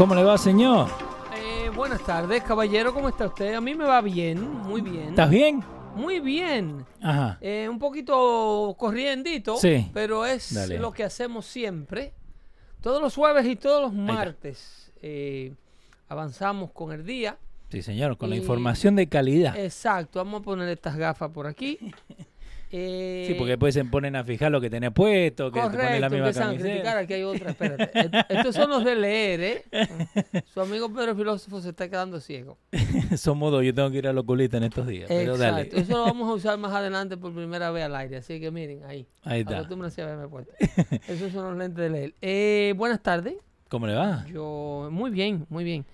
¿Cómo le va, señor? Eh, buenas tardes, caballero. ¿Cómo está usted? A mí me va bien, muy bien. ¿Estás bien? Muy bien. Ajá. Eh, un poquito corriendito, Sí. pero es Dale. lo que hacemos siempre. Todos los jueves y todos los martes eh, avanzamos con el día. Sí, señor, con la información de calidad. Exacto, vamos a poner estas gafas por aquí. Eh, Sí, porque después se ponen a fijar lo que tenía puesto, que te ponen Correcto, la misma empiezan a criticar, camiseta. aquí hay otra, espérate. Estos son los de leer, ¿eh? Su amigo Pedro Filósofo se está quedando ciego. Son modos, yo tengo que ir al oculista en estos días. Pero dale. Exacto, eso lo vamos a usar más adelante por primera vez al aire, así que miren, ahí. Ahí está. Acostúmbrense a verme puesto. Esos son los lentes de leer. Eh, buenas tardes. ¿Cómo le va? Yo, muy bien, muy bien.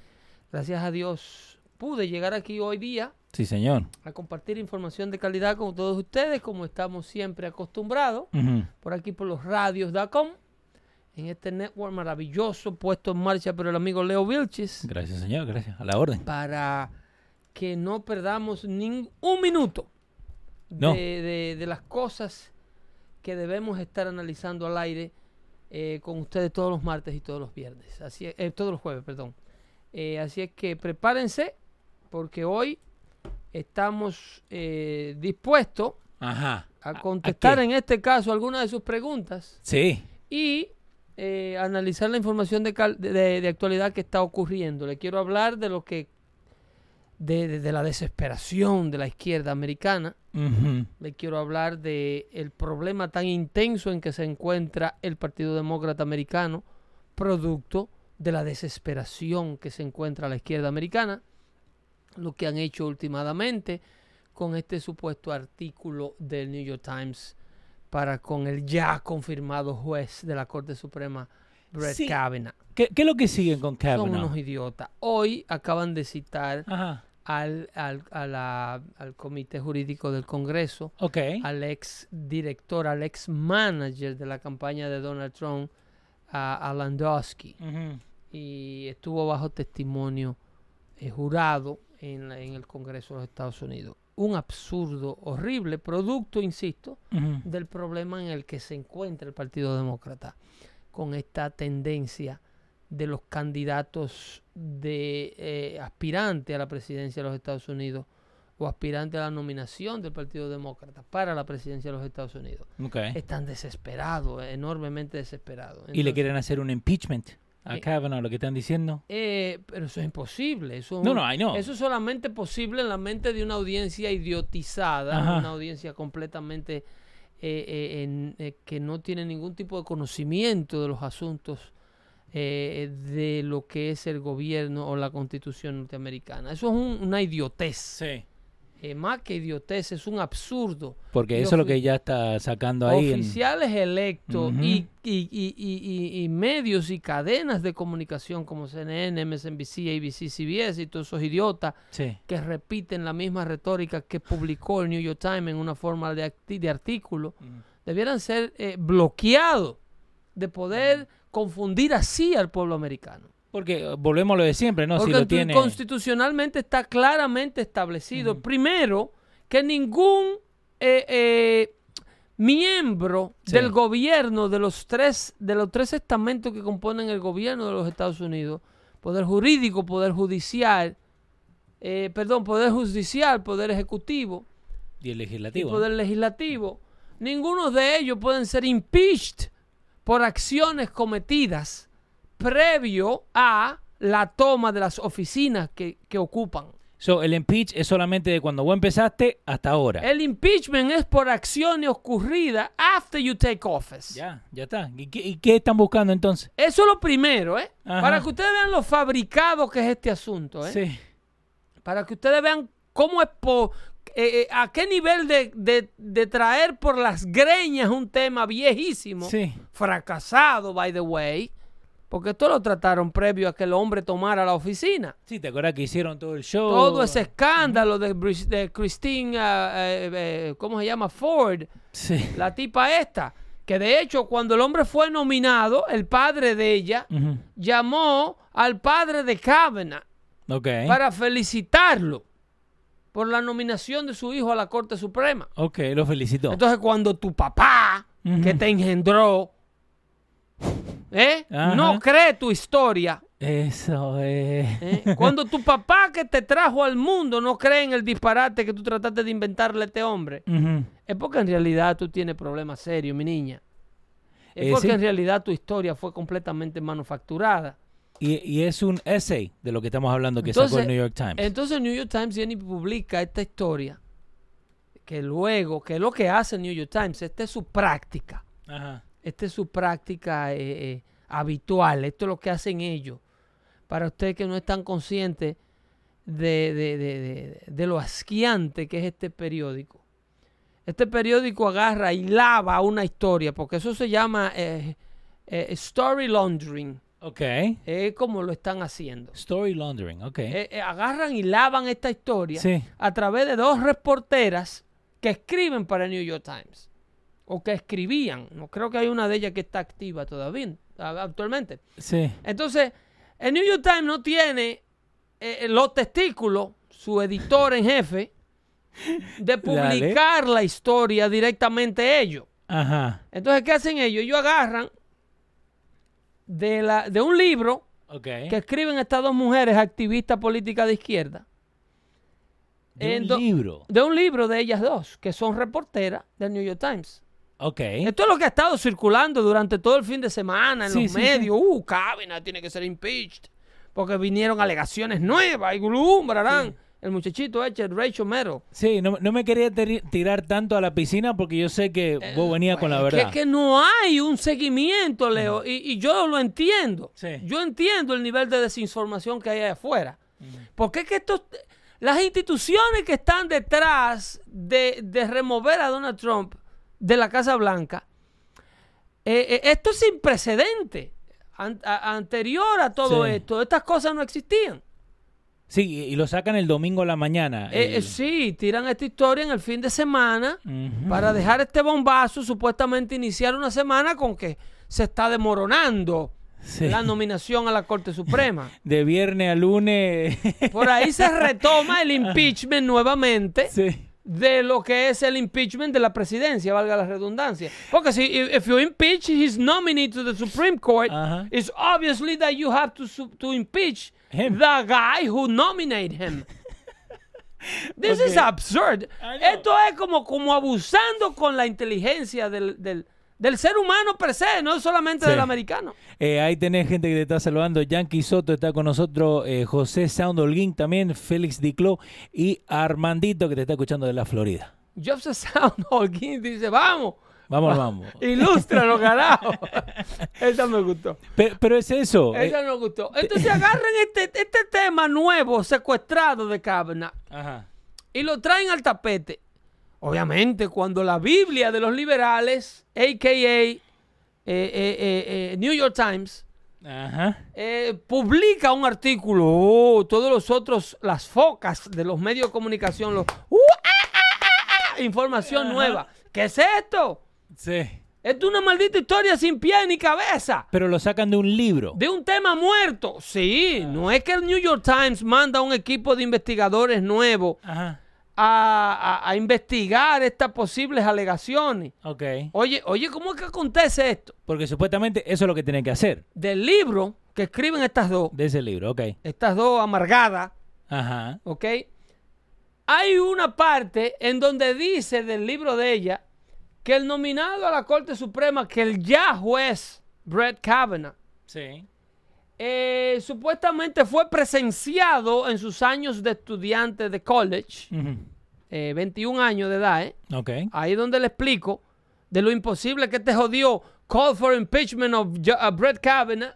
Gracias a Dios pude llegar aquí hoy día Sí, señor. a compartir información de calidad con todos ustedes, como estamos siempre acostumbrados, por aquí por los radios.com, en este network maravilloso puesto en marcha por el amigo Leo Vilchis, Gracias, señor, gracias. A la orden. para que no perdamos ni un minuto No. de, de- de las cosas que debemos estar analizando al aire eh, con ustedes todos los martes y todos los viernes, así es- eh, todos los jueves, perdón. Eh, así es que prepárense porque hoy estamos eh, dispuestos Ajá. a contestar en este caso algunas de sus preguntas Sí. y eh, analizar la información de, cal- de- de- de actualidad que está ocurriendo. Le quiero hablar de lo que de, la desesperación de la izquierda americana. Le quiero hablar de el problema tan intenso en que se encuentra el Partido Demócrata Americano, producto de la desesperación que se encuentra la izquierda americana, lo que han hecho últimamente con este supuesto artículo del New York Times para con el ya confirmado juez de la Corte Suprema, Brett Sí. Kavanaugh. ¿Qué, qué es lo que siguen con Son Kavanaugh? unos idiotas. Hoy acaban de citar al, al, a la- al Comité Jurídico del Congreso Ok. al ex director, al ex manager de la campaña de Donald Trump, a, a Landowski, Ujú. y estuvo bajo testimonio eh, jurado en, la- en el Congreso de los Estados Unidos. Un absurdo, horrible, producto, insisto, del problema en el que se encuentra el Partido Demócrata, con esta tendencia de los candidatos de eh, aspirante a la presidencia de los Estados Unidos o aspirante a la nominación del Partido Demócrata para la presidencia de los Estados Unidos. Están desesperados, enormemente desesperados. y le quieren hacer un impeachment Eh, Kavanaugh, lo que están diciendo. eh, pero eso es imposible. Eso, es No, no, I know. eso es solamente posible en la mente de una audiencia idiotizada, Ajá. una audiencia completamente eh, eh, que no tiene ningún tipo de conocimiento de los asuntos eh, de lo que es el gobierno o la constitución norteamericana. Eso es un- una idiotez. Sí. Eh, más que idiotez, es un absurdo. Porque eso es lo que ya está sacando ahí. en- Oficiales electos y, y- y- y- y- y medios y cadenas de comunicación como CNN, MSNBC, ABC, CBS y todos esos idiotas Sí. que repiten la misma retórica que publicó el New York Times en una forma de, de artículo, debieran ser eh, bloqueados de poder confundir así al pueblo americano. Porque eh, volvemos a lo de siempre, ¿no? Porque si lo tu- tiene. constitucionalmente está claramente establecido, primero, que ningún eh, eh, miembro Sí. del gobierno de los tres de los tres estamentos que componen el gobierno de los Estados Unidos, poder jurídico, poder judicial, eh, perdón, poder judicial, poder ejecutivo Y el legislativo. poder legislativo, ninguno de ellos pueden ser impeached por acciones cometidas previo a la toma de las oficinas que, que ocupan. So, el impeach es solamente de cuando vos empezaste hasta ahora. El impeachment es por acciones ocurridas after you take office. Ya, ya está. ¿Y qué, y qué están buscando entonces? Eso es lo primero, ¿eh? Ajá. Para que ustedes vean lo fabricado que es este asunto, ¿eh? Sí. Para que ustedes vean cómo es po- eh, eh, a qué nivel de, de- de traer por las greñas un tema viejísimo, Sí. fracasado, by the way, porque esto lo trataron previo a que el hombre tomara la oficina. Sí, ¿te acuerdas que hicieron todo el show? Todo ese escándalo de, de Christine, ah, eh, eh, ¿cómo se llama? Ford, Sí. la tipa esta, que de hecho cuando el hombre fue nominado, el padre de ella llamó al padre de Kavanaugh Ok. para felicitarlo por la nominación de su hijo a la Corte Suprema. Ok, lo felicito. Entonces, cuando tu papá, que te engendró, ¿eh? No cree tu historia, Eso es. ¿eh? cuando tu papá que te trajo al mundo no cree en el disparate que tú trataste de inventarle a este hombre, es porque en realidad tú tienes problemas serios, mi niña. Es Eh, porque sí. en realidad tu historia fue completamente manufacturada. Y, y es un essay de lo que estamos hablando que sacó el New York Times. Entonces el New York Times viene y publica esta historia que luego, que es lo que hace el New York Times, esta es su práctica, Ajá. Esta es su práctica eh, eh, habitual, esto es lo que hacen ellos. Para ustedes que no están conscientes de, de- de- de- de lo asquiante que es este periódico. Este periódico agarra y lava una historia, porque eso se llama eh, story laundering, Ok. es como lo están haciendo. Story laundering, ok. Agarran y lavan esta historia Sí. a través de dos reporteras que escriben para el New York Times. O que escribían. No creo que hay una de ellas que está activa todavía, actualmente. Sí. Entonces, el New York Times no tiene eh, los testículos, su editor en jefe, de publicar la historia directamente ellos. Ajá. Entonces, ¿qué hacen ellos? Ellos agarran de, la, de un libro que escriben estas dos mujeres activistas políticas de izquierda. De un do- libro. De un libro de ellas dos, que son reporteras del New York Times. Ok. Esto es lo que ha estado circulando durante todo el fin de semana en Sí, los sí, medios. Uh, Kavanaugh tiene que ser impeached. Porque vinieron alegaciones nuevas y glum, brarán. El muchachito este, Rachel Maddow. Sí, no, no me quería tirar tanto a la piscina porque yo sé que vos venías con la verdad. Que, que no hay un seguimiento, Leo, y, y yo lo entiendo. Sí. Yo entiendo el nivel de desinformación que hay allá afuera. Porque es que estos, las instituciones que están detrás de, de remover a Donald Trump de la Casa Blanca, eh, eh, esto es sin precedente. An- a- anterior a todo Sí. esto, estas cosas no existían. Sí, y lo sacan el domingo a la mañana. Eh, eh, sí, tiran esta historia en el fin de semana para dejar este bombazo, supuestamente iniciar una semana con que se está demoronando Sí. la nominación a la Corte Suprema. De viernes a lunes. Por ahí se retoma el impeachment nuevamente sí. De lo que es el impeachment de la presidencia, valga la redundancia. Porque si if, if you impeach his nominee to the Supreme Court, Ajá. it's obviously that you have to to impeach Him. the guy who nominated him. This is absurd. Esto es como, como abusando con la inteligencia del, del, del ser humano per se, no solamente Sí. del americano. Eh, ahí tenés gente que te está saludando. Yankee Soto está con nosotros. eh, José Sound Holguín también. Félix Diclo. Y Armandito que te está escuchando de la Florida. Joseph Sound Holguín dice, vamos, Vamos, vamos. ilústranos, carajo. Esa me gustó. Pero, pero es eso. eh, Esa nos gustó. Entonces agarran este, este tema nuevo, secuestrado de Kavanaugh, ajá. y lo traen al tapete. Obviamente, cuando la Biblia de los liberales, a.k.a. eh, eh, eh, New York Times, Ajá. publica un artículo, oh, todos los otros, las focas de los medios de comunicación, los, uh, ah, ah, ah, información Ajá. nueva. ¿Qué es esto? Sí. Es una maldita historia sin pie ni cabeza. Pero lo sacan de un libro. De un tema muerto. Sí, no es que el New York Times manda un equipo de investigadores nuevos Ajá. A, a- a investigar estas posibles alegaciones. Ok. Oye, oye, ¿cómo es que acontece esto? Porque supuestamente eso es lo que tienen que hacer. Del libro que escriben estas dos, De ese libro, ok. estas dos amargadas, Ajá. ¿ok? Hay una parte en donde dice del libro de ella que el nominado a la Corte Suprema, que el ya juez Brett Kavanaugh, Sí. Eh, supuestamente fue presenciado en sus años de estudiante de college, eh, 21 años de edad, ¿eh? Ok. Ahí donde le explico de lo imposible que te jodió Call for Impeachment of uh, Brett Kavanaugh,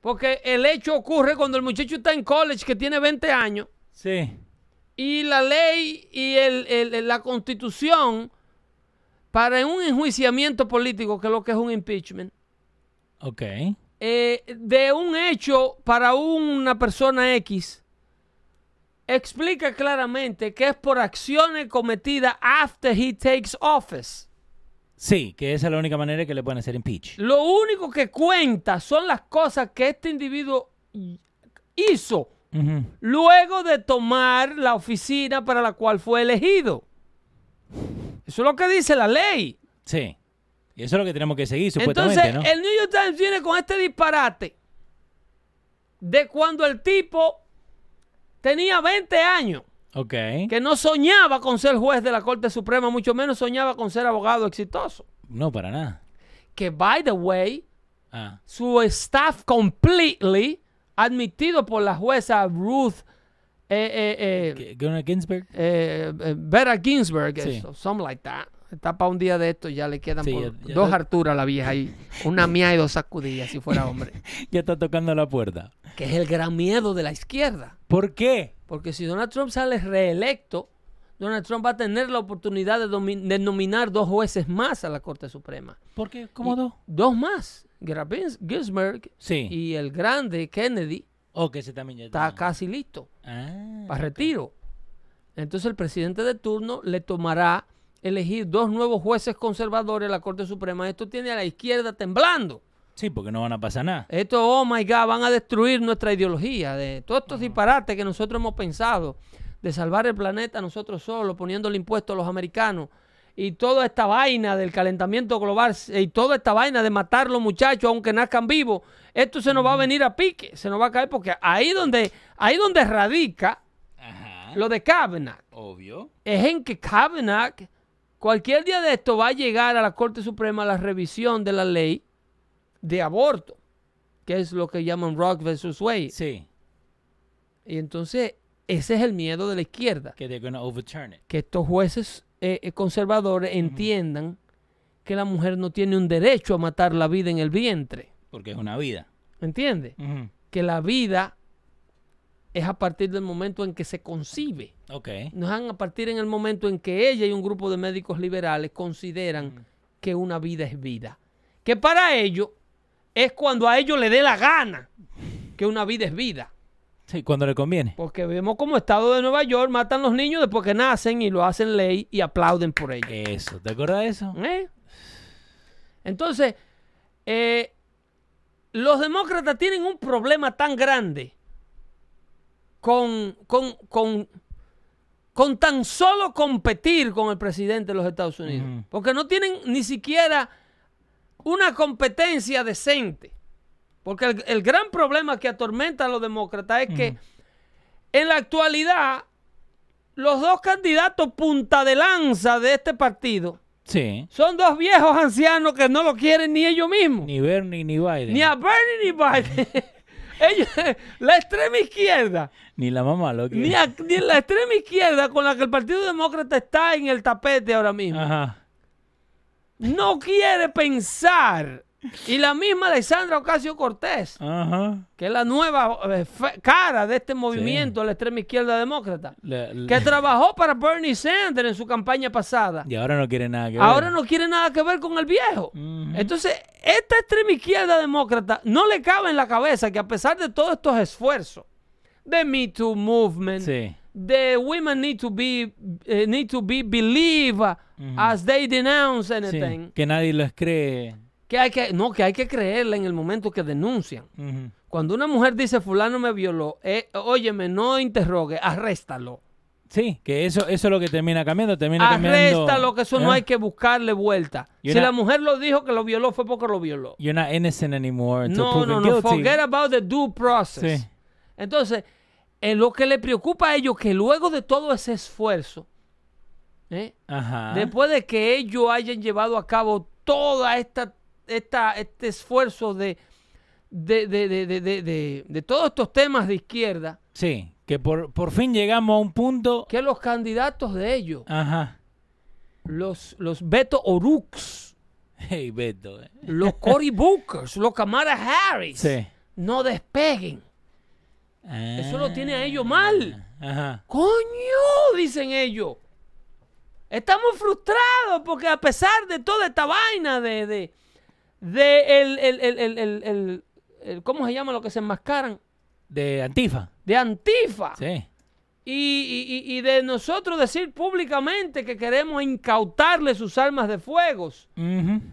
porque el hecho ocurre cuando el muchacho está en college que tiene 20 años Sí. y la ley y el- el- la constitución para un enjuiciamiento político, que es lo que es un impeachment, Ok. Eh, de un hecho para una persona X, explica claramente que es por acciones cometidas after he takes office. Sí, que esa es la única manera que le pueden hacer impeach. Lo único que cuenta son las cosas que este individuo hizo luego de tomar la oficina para la cual fue elegido. Eso es lo que dice la ley. Sí. Y eso es lo que tenemos que seguir, supuestamente, Entonces, ¿no? el New York Times viene con este disparate de cuando el tipo tenía 20 años, Ok. que no soñaba con ser juez de la Corte Suprema, mucho menos soñaba con ser abogado exitoso. No, para nada. Que, by the way, Ah. su staff completely, admitido por la jueza Ruth eh, eh, eh, ¿Qué- Gunnar Ginsburg? eh, eh, Vera Ginsburg, Sí. eso, something like that. Está para un día de esto, ya le quedan Sí, por ya- ya dos está- Arturas a la vieja ahí. Una mía y dos sacudidas, si fuera hombre. Ya está tocando la puerta. que es el gran miedo de la izquierda. ¿Por qué? Porque si Donald Trump sale reelecto, Donald Trump va a tener la oportunidad de, nominar dos jueces más a la Corte Suprema. ¿Por qué? ¿Cómo dos? Dos más. Ginsburg Sí. y el grande Kennedy O que ese también ya está casi listo Ah, para retiro. Entonces el presidente de turno le tomará elegir dos nuevos jueces conservadores a la Corte Suprema. Esto tiene a la izquierda temblando. Sí, porque no van a pasar nada. Esto, oh my God, van a destruir nuestra ideología de todos estos disparates que nosotros hemos pensado de salvar el planeta nosotros solos, poniéndole impuestos a los americanos y toda esta vaina del calentamiento global y toda esta vaina de matar los muchachos aunque nazcan vivos, esto se nos va a venir a pique, se nos va a caer porque ahí donde, ahí donde radica Ajá. lo de Kavanaugh Obvio. es en que Kavanaugh cualquier día de esto va a llegar a la Corte Suprema la revisión de la ley de aborto, que es lo que llaman Rock versus Wade. Sí. Y entonces ese es el miedo de la izquierda, Que they're gonna overturn it. que estos jueces eh, eh, conservadores entiendan que la mujer no tiene un derecho a matar la vida en el vientre, Porque es una vida. ¿entiendes? Que la vida es a partir del momento en que se concibe. Ok. no es a partir en el momento en que ella y un grupo de médicos liberales consideran que una vida es vida. Que para ellos es cuando a ellos le dé la gana que una vida es vida. Sí, cuando le conviene. Porque vemos como Estado de Nueva York matan los niños después que nacen y lo hacen ley y aplauden por ello. Eso. ¿Te acuerdas de eso? ¿Eh? Entonces, eh, los demócratas tienen un problema tan grande con, con, con, con tan solo competir con el presidente de los Estados Unidos. Porque no tienen ni siquiera una competencia decente. Porque el, el gran problema que atormenta a los demócratas es que en la actualidad los dos candidatos punta de lanza de este partido Sí. son dos viejos ancianos que no lo quieren ni ellos mismos. Ni, Ni Bernie ni Biden. a Bernie ni Biden. ellos, la extrema izquierda, Ni la mamá lo quiere. ni, a- ni la extrema izquierda con la que el Partido Demócrata está en el tapete ahora mismo, Ajá. no quiere pensar. Y la misma Alexandra Ocasio Cortés, Ajá. que es la nueva eh, fe- cara de este movimiento de la extrema izquierda demócrata, La- la- que trabajó para Bernie Sanders en su campaña pasada. Y ahora no quiere nada que ver. Ahora no quiere nada que ver con el viejo. Entonces, esta extrema izquierda demócrata no le cabe en la cabeza que a pesar de todos estos esfuerzos de Me Too Movement, Sí. the women need to be eh, need to be believed as they denounce Sí, anything. que nadie les cree. Que hay que no, que hay que creerla en el momento que denuncian. Cuando una mujer dice fulano me violó, eh, óyeme, no interrogue, arréstalo. Sí, que eso, eso es lo que termina cambiando. Termina cambiando. Arréstalo, que eso no ¿eh? hay que buscarle vuelta. Si la mujer lo dijo que lo violó fue porque lo violó. You're not innocent anymore No, no, no. guilty. Forget about the due process. Sí. Entonces, eh, lo que le preocupa a ellos que luego de todo ese esfuerzo, ¿eh? Ajá. después de que ellos hayan llevado a cabo toda esta, esta este esfuerzo de de, de, de, todos estos temas de izquierda, Sí, que por, por fin llegamos a un punto. que los candidatos de ellos, Ajá. los, los Beto Orux, Hey, Beto. eh. los Cory Bookers, los Kamala Harris, Sí. no despeguen. Eso lo tiene a ellos mal. Ajá. Coño, dicen ellos. Estamos frustrados porque a pesar de toda esta vaina de, de, de el, el, el, el, ¿cómo se llama lo que se enmascaran? De Antifa. De Antifa. Sí. Y, y- de nosotros decir públicamente que queremos incautarle sus armas de fuegos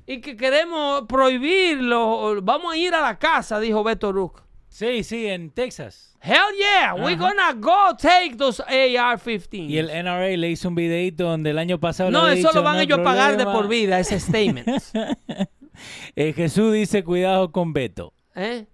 y que queremos prohibirlo. Vamos a ir a la casa, dijo Beto Rook. Sí, sí, en Texas. Hell yeah, we're gonna go take those AR-15. Y el NRA le hizo un videito donde el año pasado. No, eso dicho, lo van "No hay ellos a pagar de problema". por vida, ese statement. Eh, Jesús dice: cuidado con Beto. ¿eh?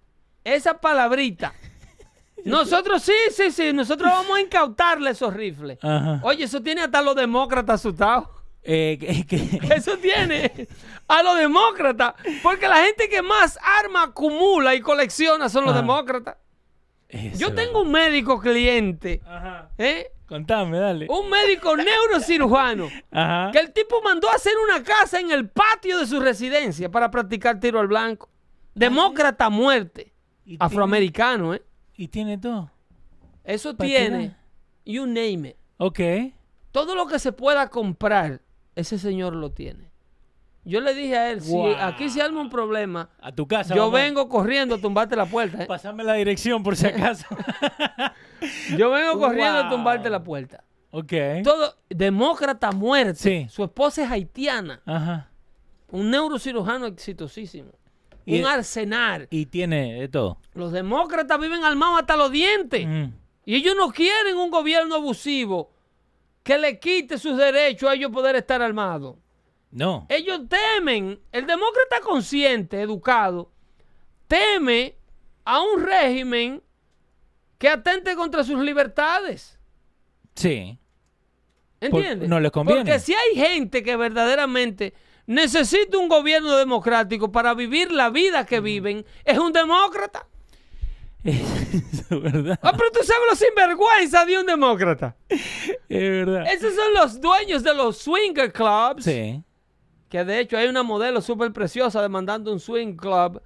Esa palabrita. Nosotros sí, sí, sí, nosotros vamos a incautarle esos rifles. Ajá. Oye, eso tiene hasta a los demócratas asustados. Eh, que- que- Eso tiene a los demócratas. Porque la gente que más arma acumula y colecciona son los Ajá. demócratas. Eso. Yo tengo un médico cliente, Ajá. ¿eh? Contame, dale. un médico neurocirujano, Ajá. que el tipo mandó a hacer una casa en el patio de su residencia para practicar tiro al blanco. Demócrata a muerte. Afroamericano, ¿eh? Y tiene todo. Eso tiene, tirar. you name it. Ok. Todo lo que se pueda comprar, ese señor lo tiene. Yo le dije a él, Wow. si aquí se arma un problema, A tu casa. yo vengo corriendo a tumbarte la puerta. ¿eh? Pasame la dirección por si acaso. Yo vengo corriendo a tumbarte la puerta. ok. Todo, demócrata muerte. Sí. Su esposa es haitiana. Ajá. Un neurocirujano exitosísimo. Y- un arsenal. Y tiene de todo. Los demócratas viven armados hasta los dientes. Mm. Y ellos no quieren un gobierno abusivo que le quite sus derechos a ellos poder estar armados. No. Ellos temen, el demócrata consciente, educado, teme a un régimen que atente contra sus libertades. Sí. ¿Entiendes? no les conviene. Porque si hay gente que verdaderamente necesita un gobierno democrático para vivir la vida que viven, es un demócrata. Es verdad. Ah, pero tú sabes lo sinvergüenza de un demócrata. Es verdad. Esos son los dueños de los swinger clubs. Sí. Que de hecho hay una modelo súper preciosa demandando un swing club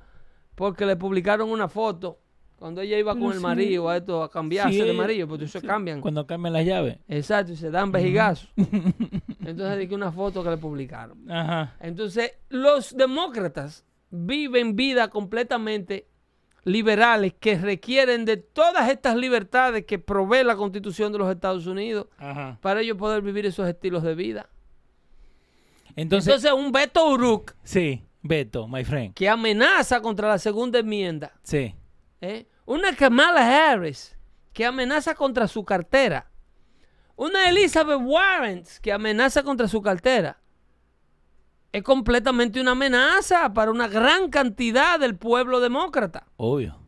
porque le publicaron una foto cuando ella iba con el sí. marido a esto a cambiarse Sí, de marido, porque se cambian. Cuando cambian las llaves. Exacto, y se dan vejigazos. Entonces dije una foto que le publicaron. Ajá. Entonces, los demócratas viven vida completamente liberales que requieren de todas estas libertades que provee la Constitución de los Estados Unidos Ajá. para ellos poder vivir esos estilos de vida. Entonces, Entonces, un Beto Uruk sí, Beto, my friend. que amenaza contra la segunda enmienda, Sí. ¿eh? una Kamala Harris que amenaza contra su cartera, una Elizabeth Warren que amenaza contra su cartera, es completamente una amenaza para una gran cantidad del pueblo demócrata. Obvio.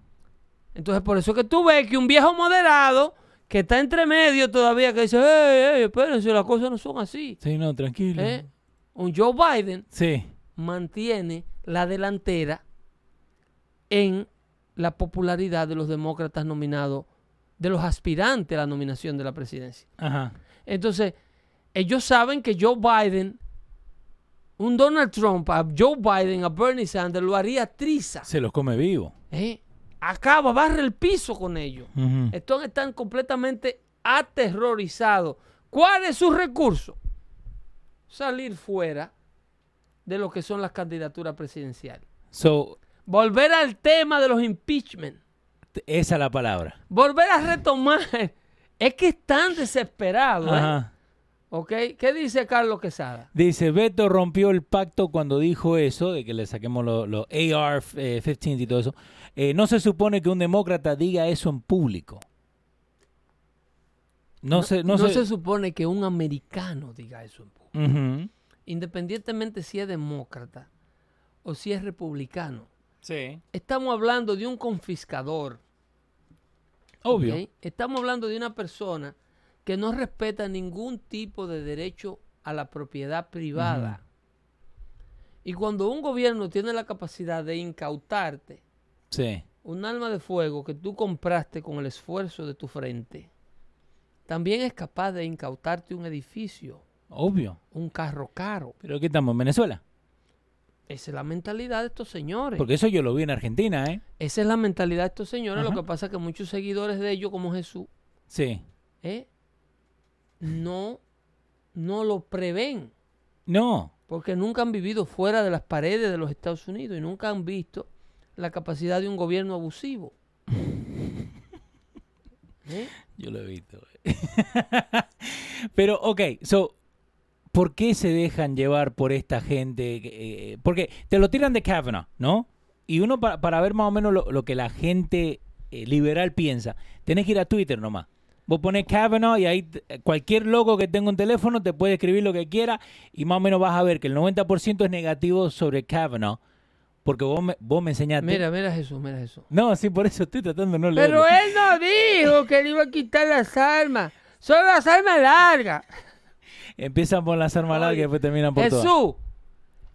Entonces, por eso que tú ves que un viejo moderado que está entre medio todavía, que dice, hey, hey, espérense, las cosas no son así. Sí, no, tranquilo. ¿eh? Un Joe Biden Sí. mantiene la delantera en la popularidad de los demócratas nominados, de los aspirantes a la nominación de la presidencia. Ajá. Entonces, ellos saben que Joe Biden, un Donald Trump, a Joe Biden, a Bernie Sanders, lo haría triza. Se los come vivo. ¿eh? Acaba, barre el piso con ellos. Ujú. Estos están completamente aterrorizados. ¿Cuál es su recurso? Salir fuera de lo que son las candidaturas presidenciales. So, Volver al tema de los impeachment. esa es la palabra. Volver a retomar Es que están desesperados. ¿eh? Ajá. ¿Ok? ¿Qué dice Carlos Quesada? Dice, Beto rompió el pacto cuando dijo eso, de que le saquemos los los AR-15 y todo eso. Eh, no se supone que un demócrata diga eso en público. No, se... No, se... se... supone que un americano diga eso en público. Independientemente si es demócrata o si es republicano. Sí. Estamos hablando de un confiscador. Obvio. Estamos hablando de una persona que no respeta ningún tipo de derecho a la propiedad privada. Y cuando un gobierno tiene la capacidad de incautarte Sí. un arma de fuego que tú compraste con el esfuerzo de tu frente, también es capaz de incautarte un edificio, Obvio. un carro caro. Pero ¿qué estamos en Venezuela? Esa es la mentalidad de estos señores. Porque eso yo lo vi en Argentina, ¿eh? Esa es la mentalidad de estos señores. Ajá. Lo que pasa es que muchos seguidores de ellos, como Jesús, Sí. ¿eh? no, no lo prevén. No. Porque nunca han vivido fuera de las paredes de los Estados Unidos y nunca han visto la capacidad de un gobierno abusivo. ¿Eh? Yo lo he visto. Pero, ok, so, ¿por qué se dejan llevar por esta gente? eh, porque te lo tiran de Kavanaugh, ¿no? Y uno pa- para ver más o menos lo, lo que la gente eh, liberal piensa, tenés que ir a Twitter nomás. Vos pones Kavanaugh y ahí cualquier loco que tenga un teléfono te puede escribir lo que quiera y más o menos vas a ver que el 90% es negativo sobre Kavanaugh. Porque vos me, vos me enseñaste. Mira, mira Jesús, mira Jesús. No, sí, por eso estoy tratando de no leerlo. Pero él no dijo que le iba a quitar las armas. Solo las armas largas. Empiezan por las armas largas y después terminan por todas. Jesús,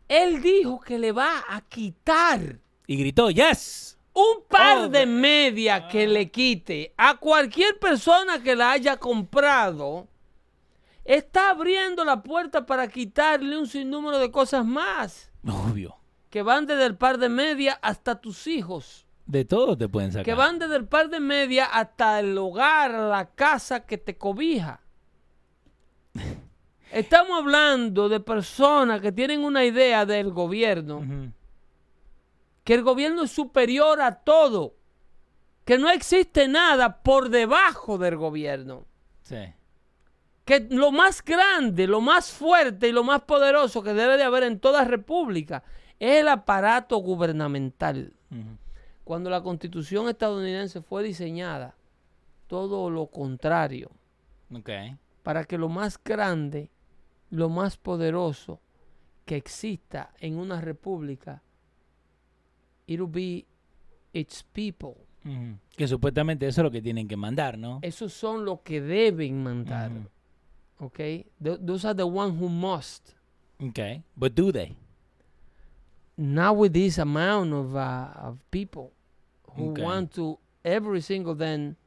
él dijo que le va a quitar Y gritó, yes. un par Oh, de man. medias que le quite a cualquier persona que la haya comprado. Está abriendo la puerta para quitarle un sinnúmero de cosas más. Obvio. Que van desde el par de medias hasta tus hijos. De todo te pueden sacar. Que van desde el par de medias hasta el hogar, la casa que te cobija. Estamos hablando de personas que tienen una idea del gobierno, que el gobierno es superior a todo, que no existe nada por debajo del gobierno, Sí. que lo más grande, lo más fuerte y lo más poderoso que debe de haber en toda república es el aparato gubernamental. Cuando la constitución estadounidense fue diseñada, todo lo contrario, para que lo más grande, lo más poderoso que exista en una república, it'll be its people. Que supuestamente eso es lo que tienen que mandar, ¿no? Esos son los que deben mandar. Ujú. ¿Ok? Th- those are the ones who must. Ok. But do they? Not with this amount of, uh, of people who Okay. want to every single then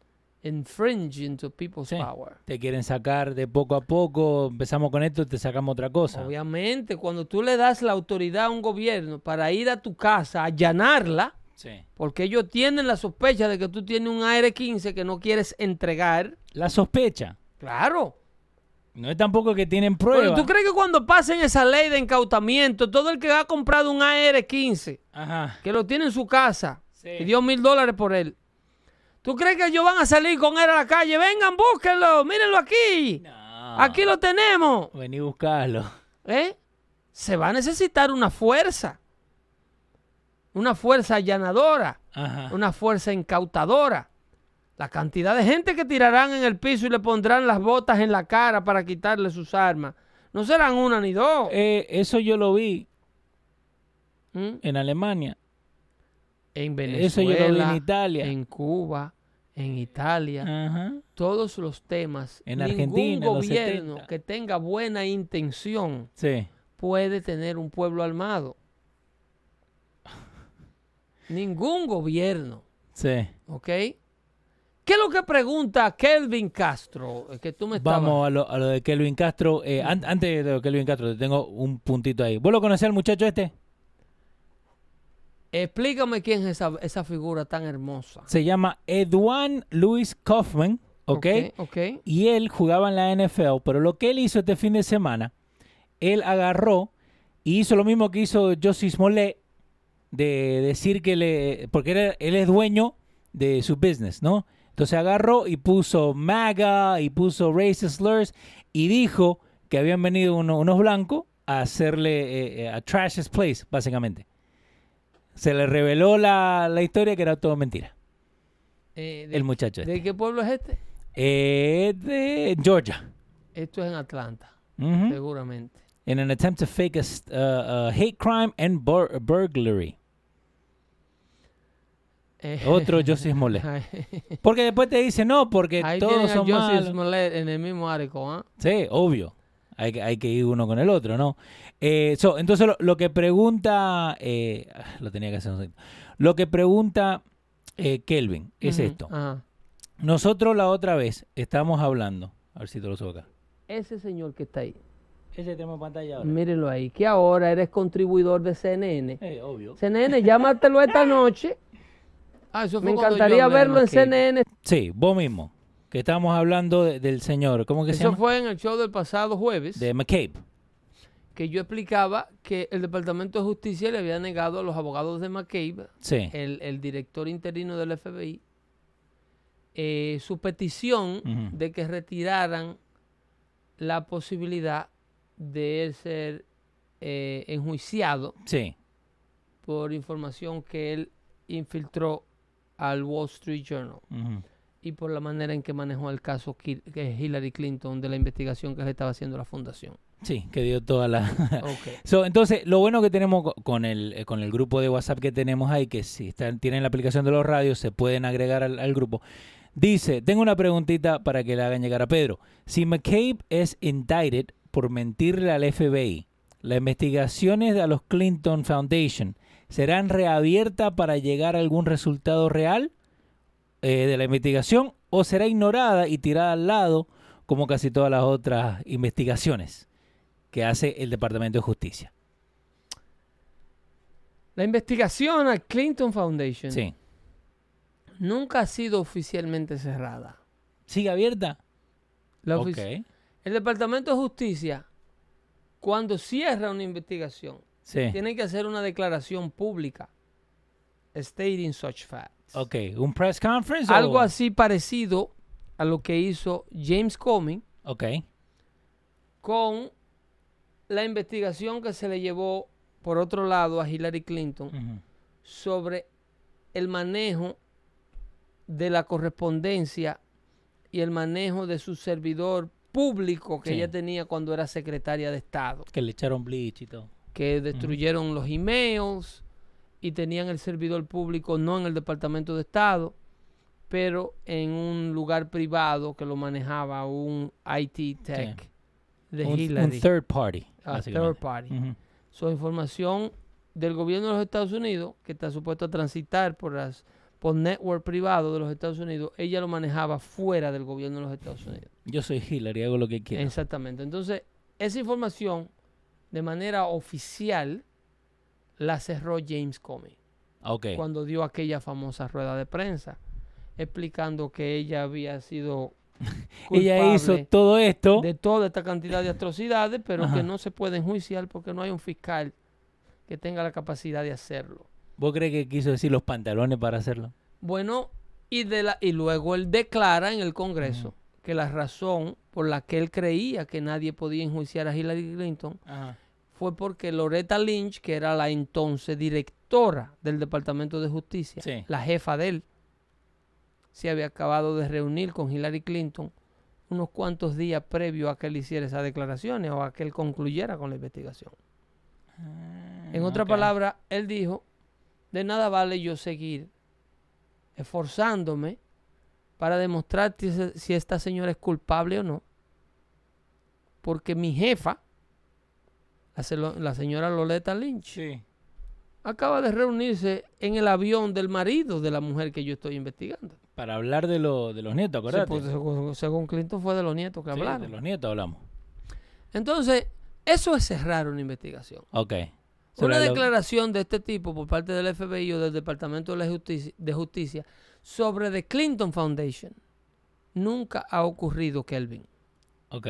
infringe into people's Sí. power. Te quieren sacar de poco a poco. Empezamos con esto, te sacamos otra cosa. Obviamente, cuando tú le das la autoridad a un gobierno para ir a tu casa a allanarla, Sí. porque ellos tienen la sospecha de que tú tienes un AR-15 que no quieres entregar, La sospecha. claro. No es tampoco que tienen Pero pruebas. ¿Tú crees que cuando pasen esa ley de incautamiento, todo el que ha comprado un AR-15, Ajá. que lo tiene en su casa, Sí. y dio mil dólares por él, ¿tú crees que ellos van a salir con él a la calle? Vengan, búsquenlo, mírenlo aquí. No. Aquí lo tenemos. Vení a buscarlo. ¿eh? Se va a necesitar una fuerza. Una fuerza allanadora. Ajá. Una fuerza incautadora. La cantidad de gente que tirarán en el piso y le pondrán las botas en la cara para quitarle sus armas. No serán una ni dos. Eh, eso yo lo vi ¿Mm? en Alemania. En eso yo lo vi en Venezuela, Italia. en Cuba, en Italia. Ajá. Todos los temas. En ningún Argentina, en los gobierno 70. que tenga buena intención Sí. puede tener un pueblo armado. Ningún gobierno, Sí. ¿ok? ¿Qué es lo que pregunta Kelvin Castro? Que tú me estabas- Vamos a lo, a lo de Kelvin Castro. Eh, an- antes de Kelvin Castro, te tengo un puntito ahí. ¿Vos lo conocés al muchacho este? Explícame quién es esa, esa figura tan hermosa. Se llama Edwan Louis Kaufman, ¿ok? Ok, ok. Y él jugaba en la NFL, pero lo que él hizo este fin de semana, él agarró y hizo lo mismo que hizo Josie Smollett, de decir que le... Porque él, él es dueño de su business, ¿no? Entonces agarró y puso MAGA y puso racist slurs y dijo que habían venido uno- unos blancos a hacerle eh, eh, a trash his place, básicamente. Se le reveló la, la historia que era todo mentira. Eh, de, El muchacho ¿De este. qué pueblo es este? Eh, de Georgia. Esto es en Atlanta, seguramente. In an attempt to fake a, uh, a hate crime and bur- burglary. Eh, Otro Joseph Smollett. Porque después te dice, no, porque ahí todos tienen a son Joseph malos. Smollett en el mismo arco, ¿ah? Sí, obvio. Hay que, hay que ir uno con el otro, ¿no? Eh, so, entonces, lo, lo que pregunta. eh, lo tenía que hacer. un segundo. Lo que pregunta eh, Kelvin es esto. Ajá. Nosotros la otra vez estamos hablando. A ver si te lo subo acá. Ese señor que está ahí, Ese tenemos pantalla mírenlo ahí, que ahora eres contribuidor de CNN. Eh, obvio. CNN, llámatelo esta noche. Ah, eso fue Me encantaría de verlo en. CNN. Sí, vos mismo. Que estamos hablando de- del señor. ¿Cómo que se Eso llama? fue en el show del pasado jueves, De McCabe. que yo explicaba que el Departamento de Justicia le había negado a los abogados de McCabe, Sí. el, el director interino del FBI, eh, su petición de que retiraran la posibilidad de él ser eh, enjuiciado Sí. por información que él infiltró al Wall Street Journal Ujú. Y por la manera en que manejó el caso que Hillary Clinton de la investigación que le estaba haciendo la fundación. Sí, que dio toda la... So, entonces, lo bueno que tenemos co- con el, eh, con el grupo de WhatsApp que tenemos ahí, que si están, tienen la aplicación de los radios, se pueden agregar al, al grupo. Dice, tengo una preguntita para que le hagan llegar a Pedro. Si McCabe es indicted por mentirle al FBI, ¿las investigaciones a los Clinton Foundation serán reabiertas para llegar a algún resultado real eh, de la investigación o será ignorada y tirada al lado como casi todas las otras investigaciones que hace el Departamento de Justicia? La investigación al Clinton Foundation Sí. nunca ha sido oficialmente cerrada. ¿Sigue abierta? La El Departamento de Justicia, cuando cierra una investigación, Sí. tiene que hacer una declaración pública stating such facts. Ok. ¿Un press conference? Algo o- así parecido a lo que hizo James Comey Ok. con la investigación que se le llevó por otro lado a Hillary Clinton sobre el manejo de la correspondencia y el manejo de su servidor público que Sí. ella tenía cuando era secretaria de Estado, Que le echaron bleach y todo. que destruyeron los emails y tenían el servidor público no en el Departamento de Estado, pero en un lugar privado que lo manejaba un IT tech de Un, un Hillary, third party. básicamente. third party. Ujú. So, información del gobierno de los Estados Unidos, que está supuesto a transitar por las por network privado de los Estados Unidos, ella lo manejaba fuera del gobierno de los Estados Unidos. Yo soy Hillary, hago lo que quiero. Exactamente. Entonces, esa información, de manera oficial, la cerró James Comey Ok. cuando dio aquella famosa rueda de prensa, explicando que ella había sido Ella hizo todo esto. de toda esta cantidad de atrocidades, pero Ajá. que no se puede enjuiciar porque no hay un fiscal que tenga la capacidad de hacerlo. ¿Vos crees que quiso decir los pantalones para hacerlo? Bueno, y, de la, y luego él declara en el Congreso que la razón por la que él creía que nadie podía enjuiciar a Hillary Clinton fue porque Loretta Lynch, que era la entonces directora del Departamento de Justicia, Sí. la jefa de él, se había acabado de reunir con Hillary Clinton unos cuantos días previo a que él hiciera esas declaraciones o a que él concluyera con la investigación. En otra palabra, él dijo, de nada vale yo seguir esforzándome para demostrar si esta señora es culpable o no, porque mi jefa, la, la señora Loleta Lynch, Sí. acaba de reunirse en el avión del marido de la mujer que yo estoy investigando. Para hablar de, lo, de los nietos, Sí, acordate. pues, según, según Clinton fue de los nietos que Sí, hablaron. de los nietos hablamos. Entonces, eso es cerrar una investigación. Ok. Una lo- declaración de este tipo por parte del FBI o del Departamento de, la Justicia, de Justicia sobre The Clinton Foundation nunca ha ocurrido, Kelvin. Ok.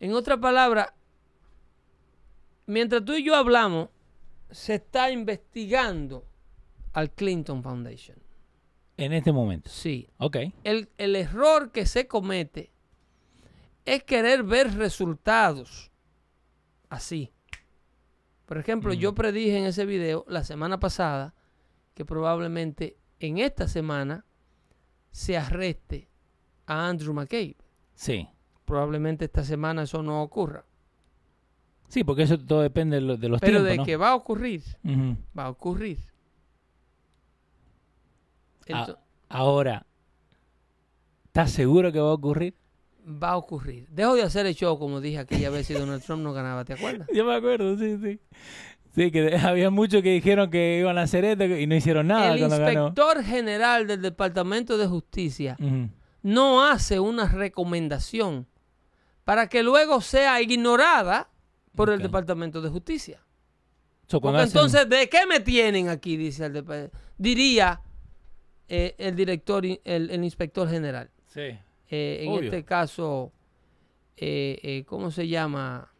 En otra palabra, mientras tú y yo hablamos, se está investigando al Clinton Foundation. En este momento. Sí. Ok. El, el error que se comete es querer ver resultados así. Por ejemplo, Mm. yo predije en ese video la semana pasada que probablemente en esta semana se arreste a Andrew McCabe. Sí. Probablemente esta semana eso no ocurra. Sí, porque eso todo depende de, lo- de los Pero tiempos, de ¿no? que va a ocurrir, va a ocurrir. Ah, ahora, ¿estás seguro que va a ocurrir? va a ocurrir. Dejo de hacer el show como dije aquella vez si Donald Trump no ganaba, ¿te acuerdas? Yo me acuerdo, sí, sí. Sí, que había muchos que dijeron que iban a hacer esto y no hicieron nada el cuando ganó. inspector general del Departamento de Justicia no hace una recomendación para que luego sea ignorada por el. Departamento de Justicia. So, cuando Porque hacen- entonces, ¿de qué me tienen aquí? Dice el diría eh, el director, el, el inspector general. Sí. Eh, en Obvio. este caso, eh, eh, ¿cómo se llama?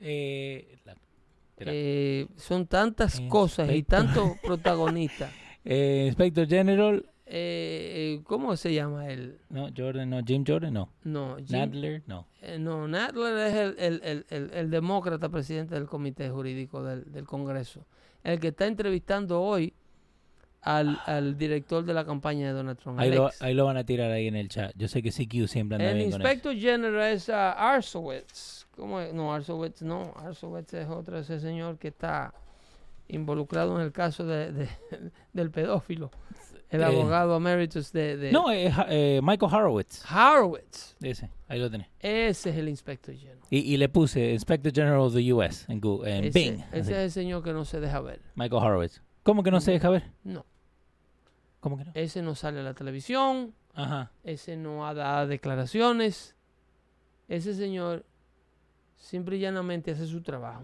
Eh, la-. Eh, son tantas cosas y tantos protagonistas. Inspector General, Eh, eh, ¿Cómo se llama él? no, Jordan, no, Jim Jordan, no. No, Jim- Nadler, no. eh, no, Nadler es el, el- el- el- el demócrata presidente del comité jurídico del, del Congreso. El que está entrevistando hoy al, al director de la campaña de Donald Trump. Ahí lo, ahí lo van a tirar ahí en el chat. Yo sé que CQ siempre anda El bien con eso. inspector general es ah, Arsowitz. ¿Cómo es? No, Arsowitz no. Arsowitz es otro, ese señor que está involucrado en el caso de, de- del pedófilo. El Eh, abogado emeritus de, de No, es eh, Michael Horowitz. Horowitz. Ese, ahí lo tenés. Ese es el inspector general. Y, y le puse Inspector General of the US en, Google, en Ese, Bing. ese así. es el señor que no se deja ver. Michael Horowitz. ¿Cómo que no se deja ver? No, ¿Cómo que no? ese no sale a la televisión. Ajá. Ese no ha dado declaraciones. Ese señor simple y llanamente hace su trabajo.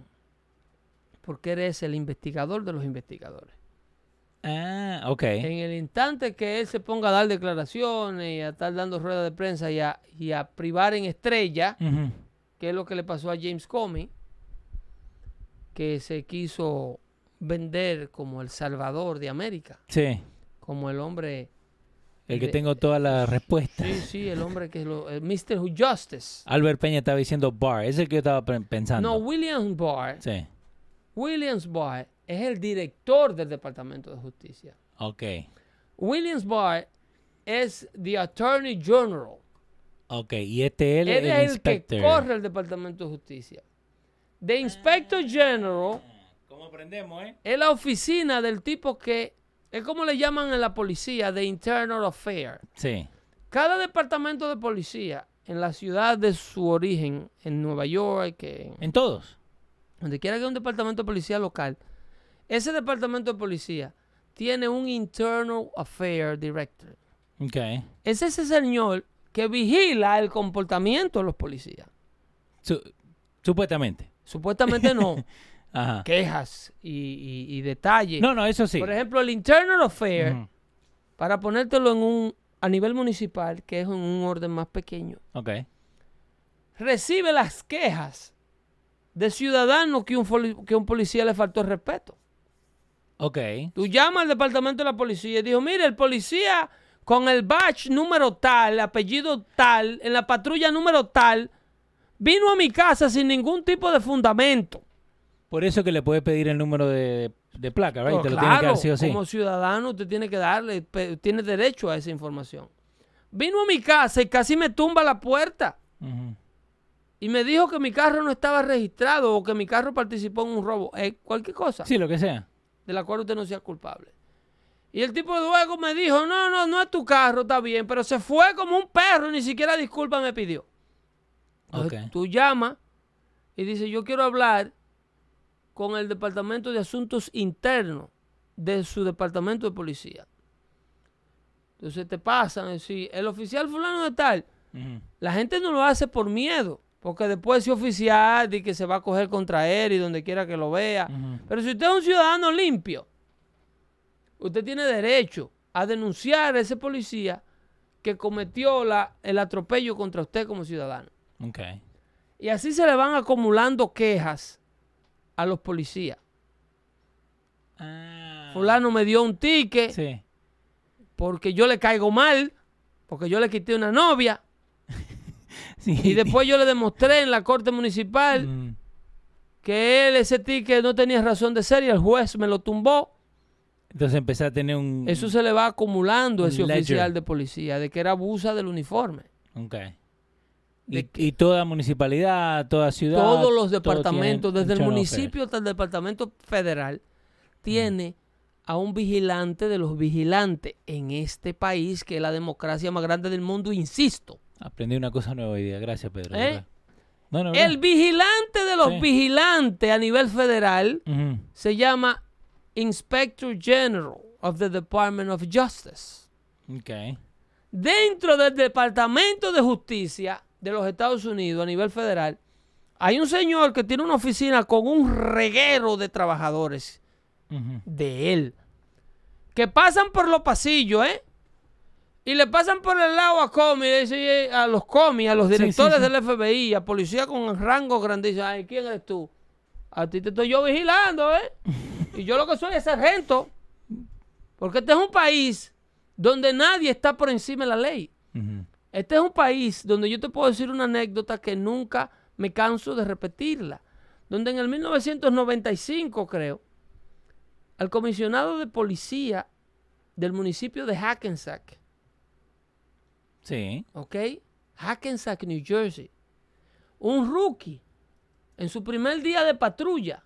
Porque eres el investigador de los investigadores. Ah, ok. En el instante que él se ponga a dar declaraciones y a estar dando ruedas de prensa y a, y a privar en estrella, Ujú. que es lo que le pasó a James Comey, que se quiso vender como el salvador de América, Sí. como el hombre, El que De- tengo todas las respuestas. sí, sí, el hombre que es lo, el Mr. Justice. Albert Peña estaba diciendo Barr. Es el que yo estaba pe- pensando. No, Williams Barr, Sí. Williams Barr es el director del Departamento de Justicia. Ok. Williams Barr es the Attorney General. Ok. Y este él, Él el es el inspector. que corre el Departamento de Justicia. The Inspector General ¿Cómo aprendemos, eh? es la oficina del tipo que es como le llaman en la policía, de Internal Affairs. Sí. Cada departamento de policía en la ciudad de su origen, en Nueva York, en En todos. donde quiera que haya un departamento de policía local, ese departamento de policía tiene un Internal Affairs Director. Ok. Es ese señor que vigila el comportamiento de los policías. Su- supuestamente. Supuestamente no. Ajá. Quejas y, y- y detalles. No, no, eso sí. Por ejemplo, el Internal Affairs, Ujú. para ponértelo en un a nivel municipal, que es en un orden más pequeño, Ok. recibe las quejas de ciudadanos que un, que un policía le faltó el respeto. Ok. Tú llamas al departamento de la policía y dijo, mire, el policía con el badge número tal, apellido tal, en la patrulla número tal, vino a mi casa sin ningún tipo de fundamento. Por eso que le puede pedir el número de, de placa, ¿right? Lo tiene que claro, dar sí o sí. como ciudadano usted tiene que darle, tiene derecho a esa información. Vino a mi casa y casi me tumba la puerta y me dijo que mi carro no estaba registrado o que mi carro participó en un robo, eh, cualquier cosa Sí, lo que sea. De la cual usted no sea culpable. Y el tipo luego me dijo, no, no, no es tu carro, está bien, pero se fue como un perro, ni siquiera disculpa me pidió. Entonces. Tú llamas y dices, yo quiero hablar con el Departamento de Asuntos Internos de su departamento de policía. Entonces te pasan, es decir, el oficial fulano de tal, la gente no lo hace por miedo, porque después ese oficial de que se va a coger contra él y donde quiera que lo vea. Pero si usted es un ciudadano limpio, usted tiene derecho a denunciar a ese policía que cometió la, el atropello contra usted como ciudadano. Ok. Y así se le van acumulando quejas a los policías. Ah. Fulano me dio un ticket Sí. porque yo le caigo mal, porque yo le quité una novia, Sí. y después yo le demostré en la corte municipal Mm, que él, ese ticket no tenía razón de ser y el juez me lo tumbó. Entonces empecé a tener un... Eso se le va acumulando a ese ledger. oficial de policía, de que era abusa del uniforme. Ok. Y, toda municipalidad, toda ciudad... Todos los departamentos, desde el municipio hasta el departamento federal, tiene a un vigilante de los vigilantes en este país, que es la democracia más grande del mundo, insisto. Aprendí una cosa nueva hoy día. Gracias, Pedro. ¿Eh? verdad. No, no, El vigilante de los Sí. vigilantes a nivel federal se llama Inspector General of the Department of Justice. Ok. Dentro del Departamento de Justicia de los Estados Unidos a nivel federal, hay un señor que tiene una oficina con un reguero de trabajadores de él, que pasan por los pasillos, ¿eh? Y le pasan por el lado a Comi, le dicen, eh, a los Comi, a los Sí, sí, directores sí. del FBI, a policía con rango grandísimo. Ay, ¿quién eres tú? A ti te estoy yo vigilando, ¿eh? Y yo lo que soy es sargento. Porque este es un país donde nadie está por encima de la ley. Este es un país donde yo te puedo decir una anécdota que nunca me canso de repetirla. Donde en el 1995, creo, al comisionado de policía del municipio de Hackensack, Sí. ¿ok? Hackensack, New Jersey, un rookie, en su primer día de patrulla,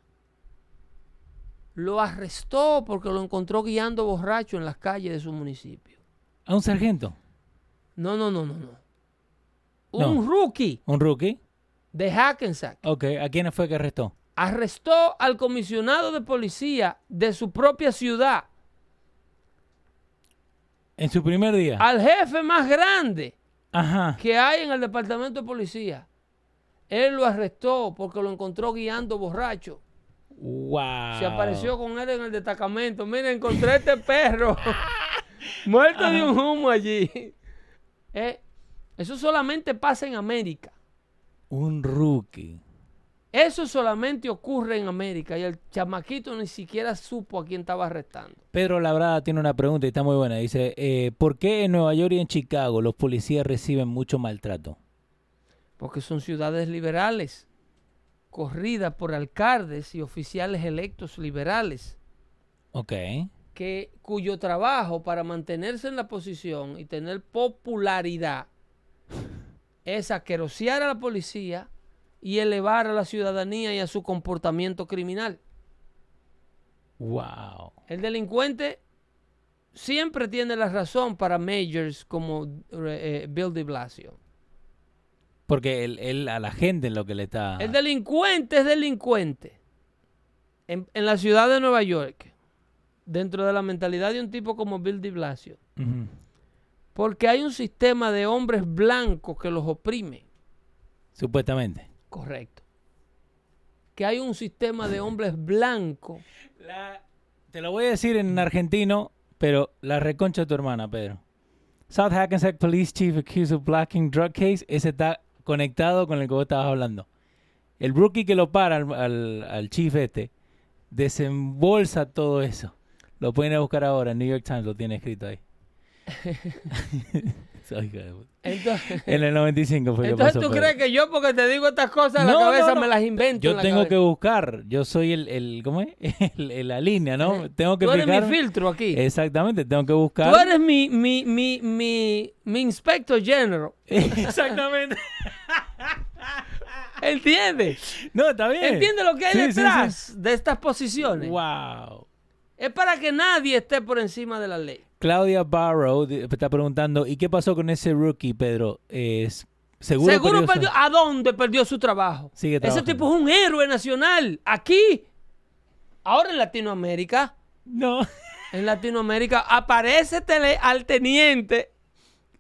lo arrestó porque lo encontró guiando borracho en las calles de su municipio. ¿A un sargento? No, no, no, no, no. No. Un rookie ¿Un rookie? de Hackensack Ok. ¿A quién fue que arrestó? arrestó al comisionado de policía de su propia ciudad, En su primer día. al jefe más grande Ajá. que hay en el departamento de policía. Él lo arrestó porque lo encontró guiando borracho. Wow. Se apareció con él en el destacamento. Mira, encontré este perro muerto de un humo allí. Eh, eso solamente pasa en América. Un rookie. Eso solamente ocurre en América y el chamaquito ni siquiera supo a quién estaba arrestando. Pedro Labrada tiene una pregunta y está muy buena. Dice, eh, ¿por qué en Nueva York y en Chicago los policías reciben mucho maltrato? Porque son ciudades liberales, corridas por alcaldes y oficiales electos liberales, Ok. que, cuyo trabajo para mantenerse en la posición y tener popularidad es aquerosear a la policía y elevar a la ciudadanía y a su comportamiento criminal. Wow. El delincuente siempre tiene la razón para mayors como eh, Bill de Blasio. Porque él, él a la gente es lo que le está... El delincuente es delincuente. En, en la ciudad de Nueva York, dentro de la mentalidad de un tipo como Bill de Blasio, porque hay un sistema de hombres blancos que los oprime. Supuestamente. Correcto. Que hay un sistema de hombres blancos. Te lo voy a decir en argentino, pero la reconcha de tu hermana, Pedro. South Hackensack Police Chief accused of blocking drug case. Ese está conectado con el que vos estabas hablando. El rookie que lo para al, al- al chief este desembolsa todo eso. Lo pueden buscar ahora. New York Times lo tiene escrito ahí. Entonces, en el 95 fue que entonces pasó. tú crees que yo, porque te digo estas cosas en la No, cabeza, no. me las invento. Yo en la tengo que buscar. Yo soy el, el ¿cómo es? El- el- la línea, ¿no? Tengo que Tú eres mi filtro aquí. Exactamente, tengo que buscar. Tú eres mi, mi, mi, mi, mi inspector general. Exactamente. ¿Entiendes? No, está bien. ¿Entiendes lo que hay Sí, sí, sí. detrás de estas posiciones? Wow. Es para que nadie esté por encima de la ley. Claudia Barrow está preguntando, ¿y qué pasó con ese rookie, Pedro? Es seguro, Seguro perdió perdió. su- ¿A dónde perdió su trabajo? Sigue Ese tipo es un héroe nacional. Aquí. Ahora en Latinoamérica. No. En Latinoamérica aparece tele- al teniente,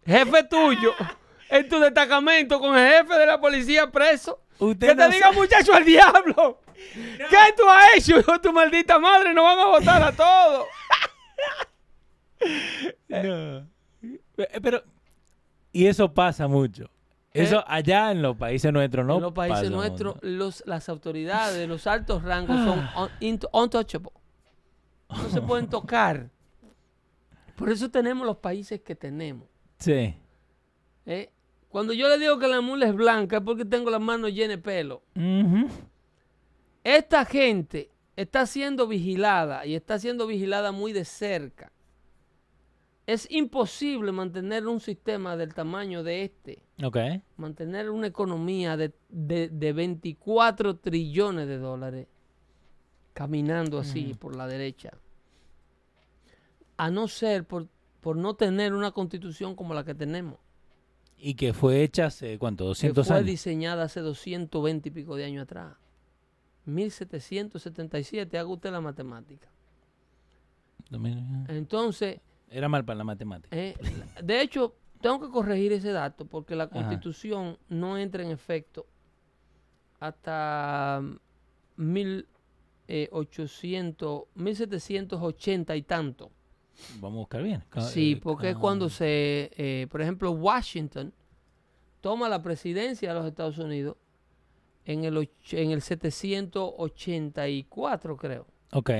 jefe tuyo, en tu destacamento con el jefe de la policía preso. Usted que no te diga, muchacho, al diablo. ¿Qué tú has hecho, hijo tu maldita madre? Nos van a votar a todos. No. Eh, Pero, y eso pasa mucho. Eso allá en los países nuestros, ¿no? Eh. en los países nuestros, los, las autoridades, los altos rangos son un- untouchable. No se pueden tocar. Por eso tenemos los países que tenemos. Sí. ¿eh? Cuando yo le digo que la mula es blanca es porque tengo las manos llenas de pelo. Esta gente está siendo vigilada y está siendo vigilada muy de cerca. Es imposible mantener un sistema del tamaño de este, Ok. mantener una economía de, de- de 24 trillones de dólares caminando así por la derecha. A no ser por, por no tener una constitución como la que tenemos, Y que fue hecha hace, ¿cuánto? que 200 fue años. diseñada hace 220 y pico de años atrás. 1777, haga usted la matemática. Entonces, Era mal para la matemática. eh, de hecho, tengo que corregir ese dato porque la Ajá. constitución no entra en efecto hasta mm, 1800, 1780 y tanto. Vamos a buscar bien. Sí, eh, porque es cuando se, eh, por ejemplo, Washington toma la presidencia de los Estados Unidos en el, en el 784, creo. Ok.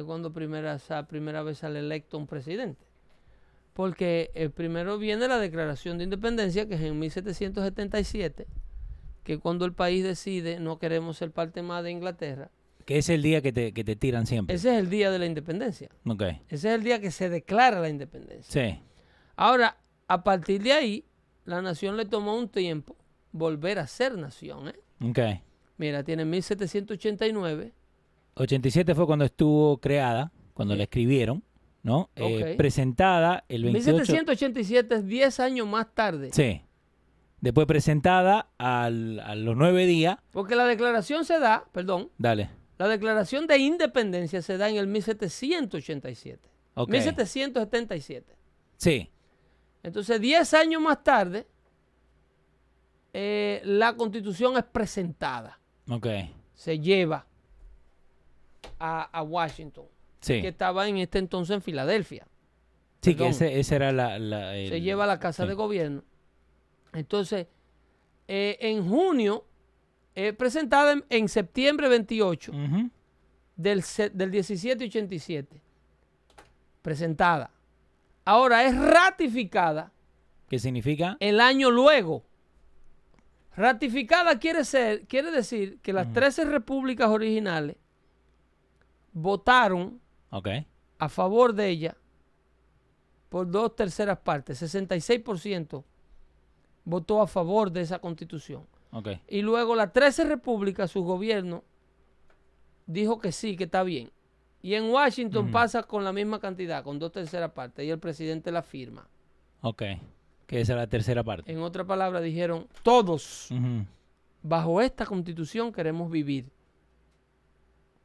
Es cuando primera, sa- primera vez sale electo un presidente. Porque eh, primero viene la Declaración de Independencia, que es en 1777, que cuando el país decide no queremos ser parte más de Inglaterra. Que es el día que te, que te tiran siempre. Ese es el día de la independencia. Ok. Ese es el día que se declara la independencia. Sí. Ahora, a partir de ahí, la nación le tomó un tiempo volver a ser nación. ¿eh? Ok. Mira, tiene 1789. 87 fue cuando estuvo creada, cuando la escribieron, ¿no? Eh, Ok. presentada el 28. 1787 es 10 años más tarde. Sí. Después presentada al- a los nueve días. Porque la declaración se da, perdón, Dale. la declaración de independencia se da en el 1787. Ok. 1777. Sí. Entonces, 10 años más tarde, eh, la constitución es presentada. Ok. Se lleva a, a Washington, Sí. que estaba en este entonces en Filadelfia. Sí, que ese, ese era la. la- el- se lleva a la casa sí. de gobierno. Entonces, eh, en junio, eh, presentada en, en septiembre 28 Ujú. del, se- del 1787. Presentada. Ahora es ratificada ¿Qué significa? el año luego. Ratificada quiere, ser, quiere decir que las 13 repúblicas originales votaron a favor de ella por dos terceras partes, 66% votó a favor de esa constitución. Y luego las 13 repúblicas, su gobierno dijo que sí, que está bien. Y en Washington pasa con la misma cantidad, con dos terceras partes, y el presidente la firma. Ok. Que esa es la tercera parte. En otra palabra, dijeron, todos bajo esta constitución queremos vivir.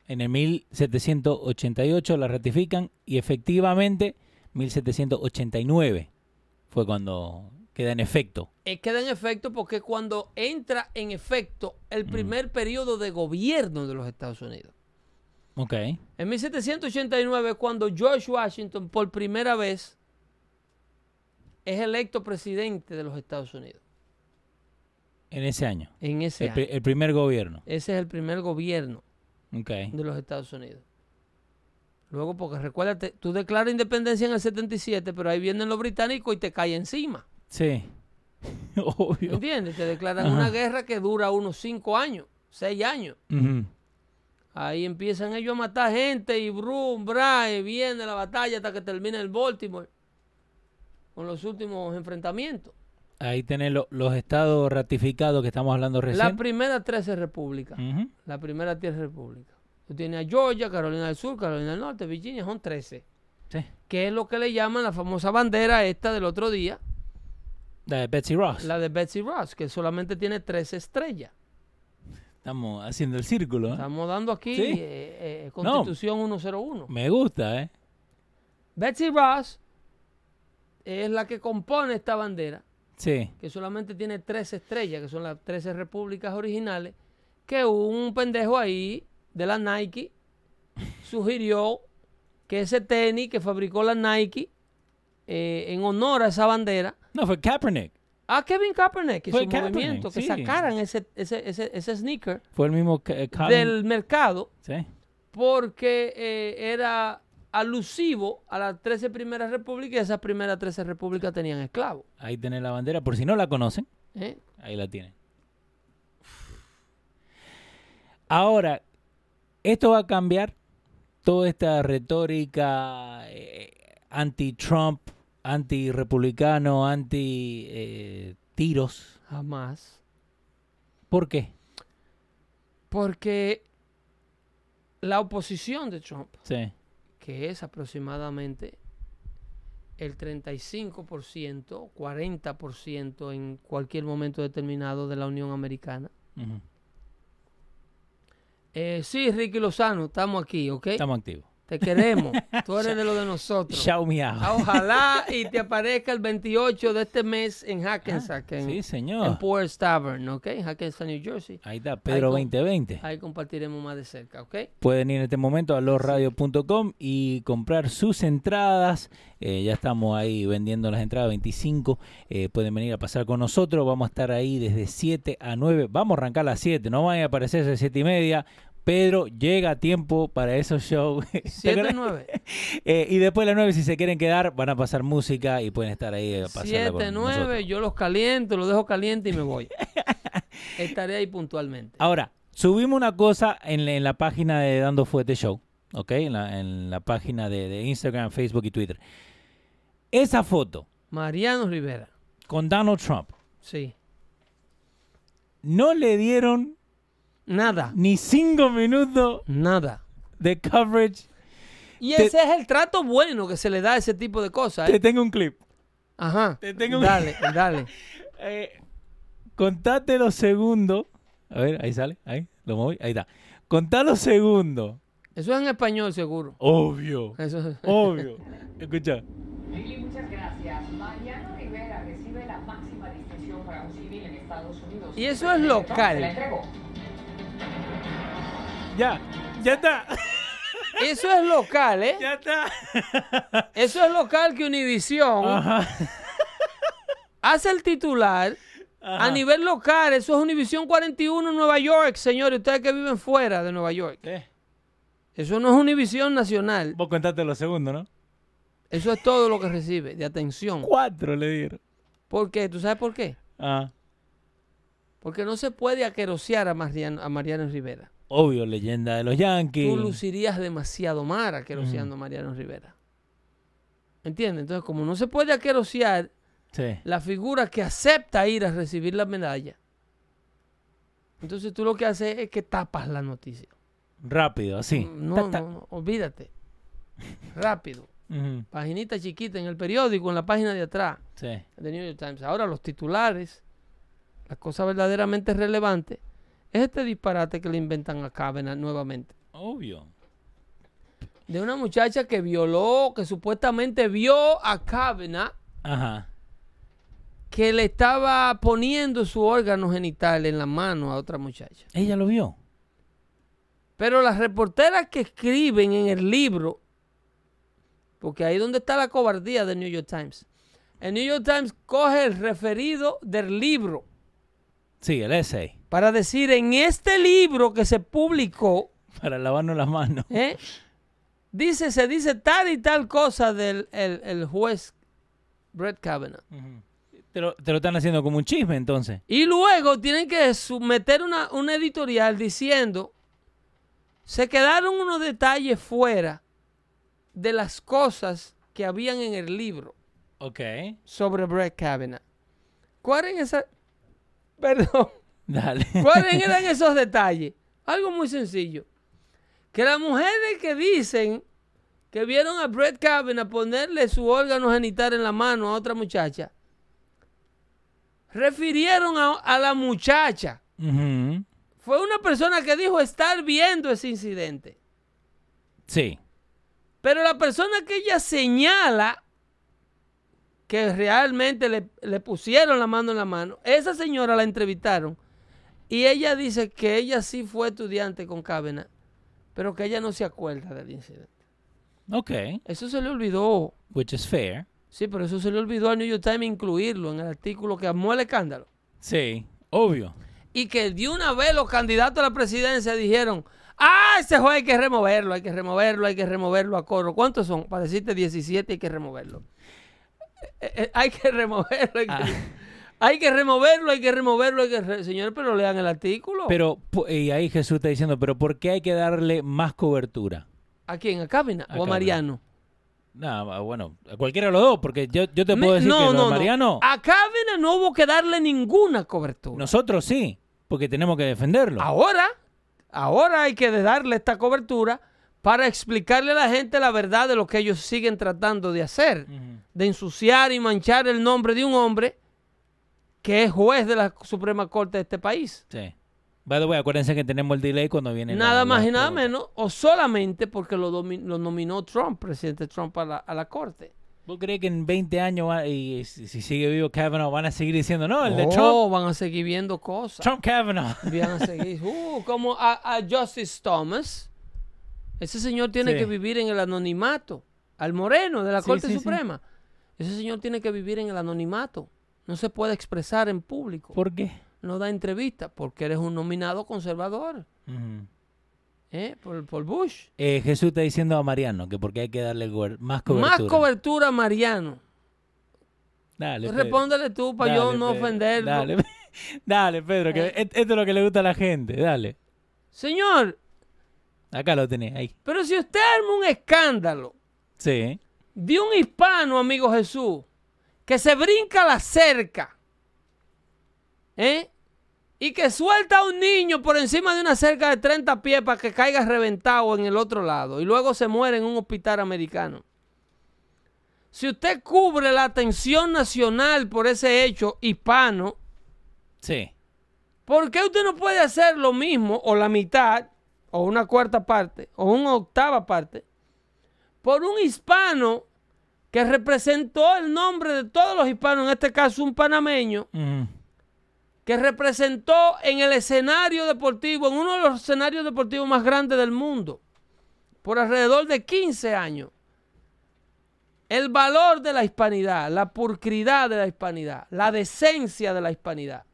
En el 1788 la ratifican y efectivamente 1789 fue cuando queda en efecto. Eh, queda en efecto porque cuando entra en efecto el primer periodo de gobierno de los Estados Unidos. Ok. En 1789 es cuando George Washington por primera vez es electo presidente de los Estados Unidos. En ese año. En ese El, año. el primer gobierno. Ese es el primer gobierno Ok. de los Estados Unidos. Luego, porque recuérdate, tú declaras independencia en el 77, pero ahí vienen los británicos y te cae encima. Sí. Obvio. ¿Entiendes? Te declaran Ajá. una guerra que dura unos 5 años, 6 años. Ujú. Ahí empiezan ellos a matar gente y brum, bra, y viene la batalla hasta que termina el Baltimore con los últimos enfrentamientos. Ahí tenés lo- los estados ratificados que estamos hablando La recién. primera 13 repúblicas. Ujú. La primera 10 repúblicas. Tú tienes a Georgia, Carolina del Sur, Carolina del Norte, Virginia, son 13. Sí. Que es lo que le llaman la famosa bandera esta del otro día, La de Betsy Ross. la de Betsy Ross, que solamente tiene 13 estrellas. Estamos haciendo el círculo. ¿eh? Estamos dando aquí Sí. eh, eh, Constitución 101. Me gusta, ¿eh? Betsy Ross es la que compone esta bandera, Sí. que solamente tiene 13 estrellas, que son las 13 repúblicas originales, que un pendejo ahí de la Nike sugirió que ese tenis que fabricó la Nike eh, en honor a esa bandera, No, fue Kaepernick. a Kevin Kaepernick y Fue su Kaepernick, movimiento, que sí. sacaran ese, ese, ese, ese sneaker Fue el mismo eh, del mercado Sí. porque eh, era alusivo a las 13 primeras repúblicas y esas primeras 13 repúblicas tenían esclavos. Ahí tenés la bandera, por si no la conocen, ¿eh? ahí la tienen. Ahora, esto va a cambiar toda esta retórica eh, anti-Trump, anti-republicano, anti-tiros. Jamás. ¿Por qué? Porque la oposición de Trump, Sí. Que es aproximadamente el 35%, 40% en cualquier momento determinado de la Unión Americana. Eh, sí, Ricky Lozano, estamos aquí, ¿ok? Estamos activos. Te queremos. Tú eres de lo de nosotros. Out. Ah, Ojalá y te aparezca el 28 de este mes en Hackensack, en, Ah, Sí, en señor. Forest Tavern, ¿ok? Hackensack, New Jersey. Ahí está, Pedro Ahí con- 2020. Ahí compartiremos más de cerca, ¿ok? Pueden ir en este momento a losradio.com y comprar sus entradas. Eh, ya estamos ahí vendiendo las entradas 25. Eh, pueden venir a pasar con nosotros. Vamos a estar ahí desde 7 a 9. Vamos a arrancar a las 7. No van a aparecerse a las 7 y media. Pedro llega a tiempo para esos shows. 7 9. Eh, y después de las 9, si se quieren quedar, van a pasar música y pueden estar ahí a pasarla 7 con 9, nosotros. yo los caliento, los dejo caliente y me voy. Estaré ahí puntualmente. Ahora, subimos una cosa en, la- en la página de Dando Fuete Show, ¿ok? En la, en la página de, de Instagram, Facebook y Twitter. Esa foto Mariano Rivera. con Donald Trump Sí. no le dieron Nada. ni cinco minutos Nada. de coverage. Y Te- ese es el trato bueno que se le da a ese tipo de cosas. Te ¿eh? tengo un clip. Ajá. te tengo un- Dale, dale. Eh, contate los segundos. A ver, ahí sale, ahí, lo moví, ahí está. Contá los segundos. Eso es en español, seguro. Obvio, Eso es- obvio. Escucha. Lili, muchas gracias. Mariano Rivera recibe la máxima distinción para un civil en Estados Unidos. Y eso es local. se la entregó. Ya, ya está. Eso es local, ¿eh? Ya está. Eso es local que Univisión Ajá. hace el titular Ajá. a nivel local. Eso es Univisión 41 en Nueva York, señores. Ustedes que viven fuera de Nueva York. Eh, Eso no es Univisión nacional. Vos contaste los segundos, ¿no? Eso es todo lo que recibe de atención. Cuatro le dieron. ¿Por qué? ¿Tú sabes por qué? Ah, Porque no se puede aquerosear a Mariano, a Mariano Rivera. obvio, leyenda de los Yankees. Tú lucirías demasiado mal aqueroseando a Mariano Rivera. ¿Entiendes? Entonces, como no se puede aquerosear Sí. la figura que acepta ir a recibir la medalla, entonces tú lo que haces es que tapas la noticia. Rápido, así. No, Ta, ta. no, no, olvídate. Rápido. Paginita chiquita en el periódico, en la página de atrás Sí. de New York Times. Ahora los titulares, la cosa verdaderamente relevante, es este disparate que le inventan a Kavanaugh nuevamente. Obvio. De una muchacha que violó, que supuestamente vio a Kavanaugh Ajá. que le estaba poniendo su órgano genital en la mano a otra muchacha. Ella lo vio. Pero las reporteras que escriben en el libro, porque ahí es donde está la cobardía del New York Times. El New York Times coge el referido del libro Sí, el essay. para decir en este libro que se publicó, Para lavarnos las manos. ¿eh? dice, se dice tal y tal cosa del el, el juez Brett Kavanaugh. Te lo, te lo están haciendo como un chisme, entonces. Y luego tienen que someter una, una editorial diciendo, se quedaron unos detalles fuera de las cosas que habían en el libro Ok. sobre Brett Kavanaugh. ¿Cuáles eran esas? Perdón. Dale. ¿Cuáles eran esos detalles? Algo muy sencillo. Que las mujeres que dicen que vieron a Brett Kavanaugh ponerle su órgano genital en la mano a otra muchacha, refirieron a, a la muchacha. Fue una persona que dijo estar viendo ese incidente. Sí. Pero la persona que ella señala que realmente le, le pusieron la mano en la mano, esa señora la entrevistaron y ella dice que ella sí fue estudiante con Kavanaugh, pero que ella no se acuerda del incidente. Ok. Eso se le olvidó. Which is fair. Sí, pero eso se le olvidó al New York Times incluirlo en el artículo que armó el escándalo. Sí. Obvio. Y que de una vez los candidatos a la presidencia dijeron, Ah, ese juez hay que removerlo, hay que removerlo, hay que removerlo a coro. ¿Cuántos son? Para decirte 17 hay que removerlo. Eh, eh, hay que removerlo, hay que, Ah. hay que removerlo, hay que removerlo, hay que re- Señor, pero lean el artículo. Pero, y ahí Jesús está diciendo, pero ¿por qué hay que darle más cobertura? ¿A quién? ¿A Cávina A o a. Mariano? Nada, bueno, a cualquiera de los dos, porque yo, yo te puedo decir no, que no, no. Mariano, A Cávina no hubo que darle ninguna cobertura. nosotros sí, porque tenemos que defenderlo. Ahora, ahora hay que darle esta cobertura para explicarle a la gente la verdad de lo que ellos siguen tratando de hacer, de ensuciar y manchar el nombre de un hombre que es juez de la Suprema Corte de este país. Sí. By the way, acuérdense que tenemos el delay cuando viene la- Nada más la y nada menos, o solamente porque lo, lo nominó Trump, presidente Trump, a la, a la Corte. ¿Vos crees que en 20 años, y si si sigue vivo Kavanaugh, van a seguir diciendo, no, el de Oh, Trump, van a seguir viendo cosas. Trump Kavanaugh? Van a seguir, uh, como a, a Justice Thomas. Ese señor tiene Sí. que vivir en el anonimato. Al Moreno de la Sí, Corte sí. Suprema. Ese señor tiene que vivir en el anonimato. No se puede expresar en público. ¿Por qué? No da entrevista porque eres un nominado conservador. ¿eh? Por, por Bush. Eh, Jesús está diciendo a Mariano que porque hay que darle más cobertura. Más cobertura a Mariano. Dale, Pedro. Respóndele tú para yo no Pedro. ofenderlo. Dale, dale Pedro, que Eh. et- esto es lo que le gusta a la gente. Dale. Señor, Acá lo tenés, ahí. pero si usted arma un escándalo Sí. de un hispano, amigo Jesús, que se brinca la cerca, ¿eh? Y que suelta a un niño por encima de una cerca de 30 pies para que caiga reventado en el otro lado y luego se muere en un hospital americano. Si usted cubre la atención nacional por ese hecho hispano, Sí. ¿por qué usted no puede hacer lo mismo o la mitad o una cuarta parte o una octava parte por un hispano que representó el nombre de todos los hispanos, en este caso un panameño, que representó en el escenario deportivo, en uno de los escenarios deportivos más grandes del mundo, por alrededor de 15 años, el valor de la hispanidad, la pulcridad de la hispanidad, la decencia de la hispanidad.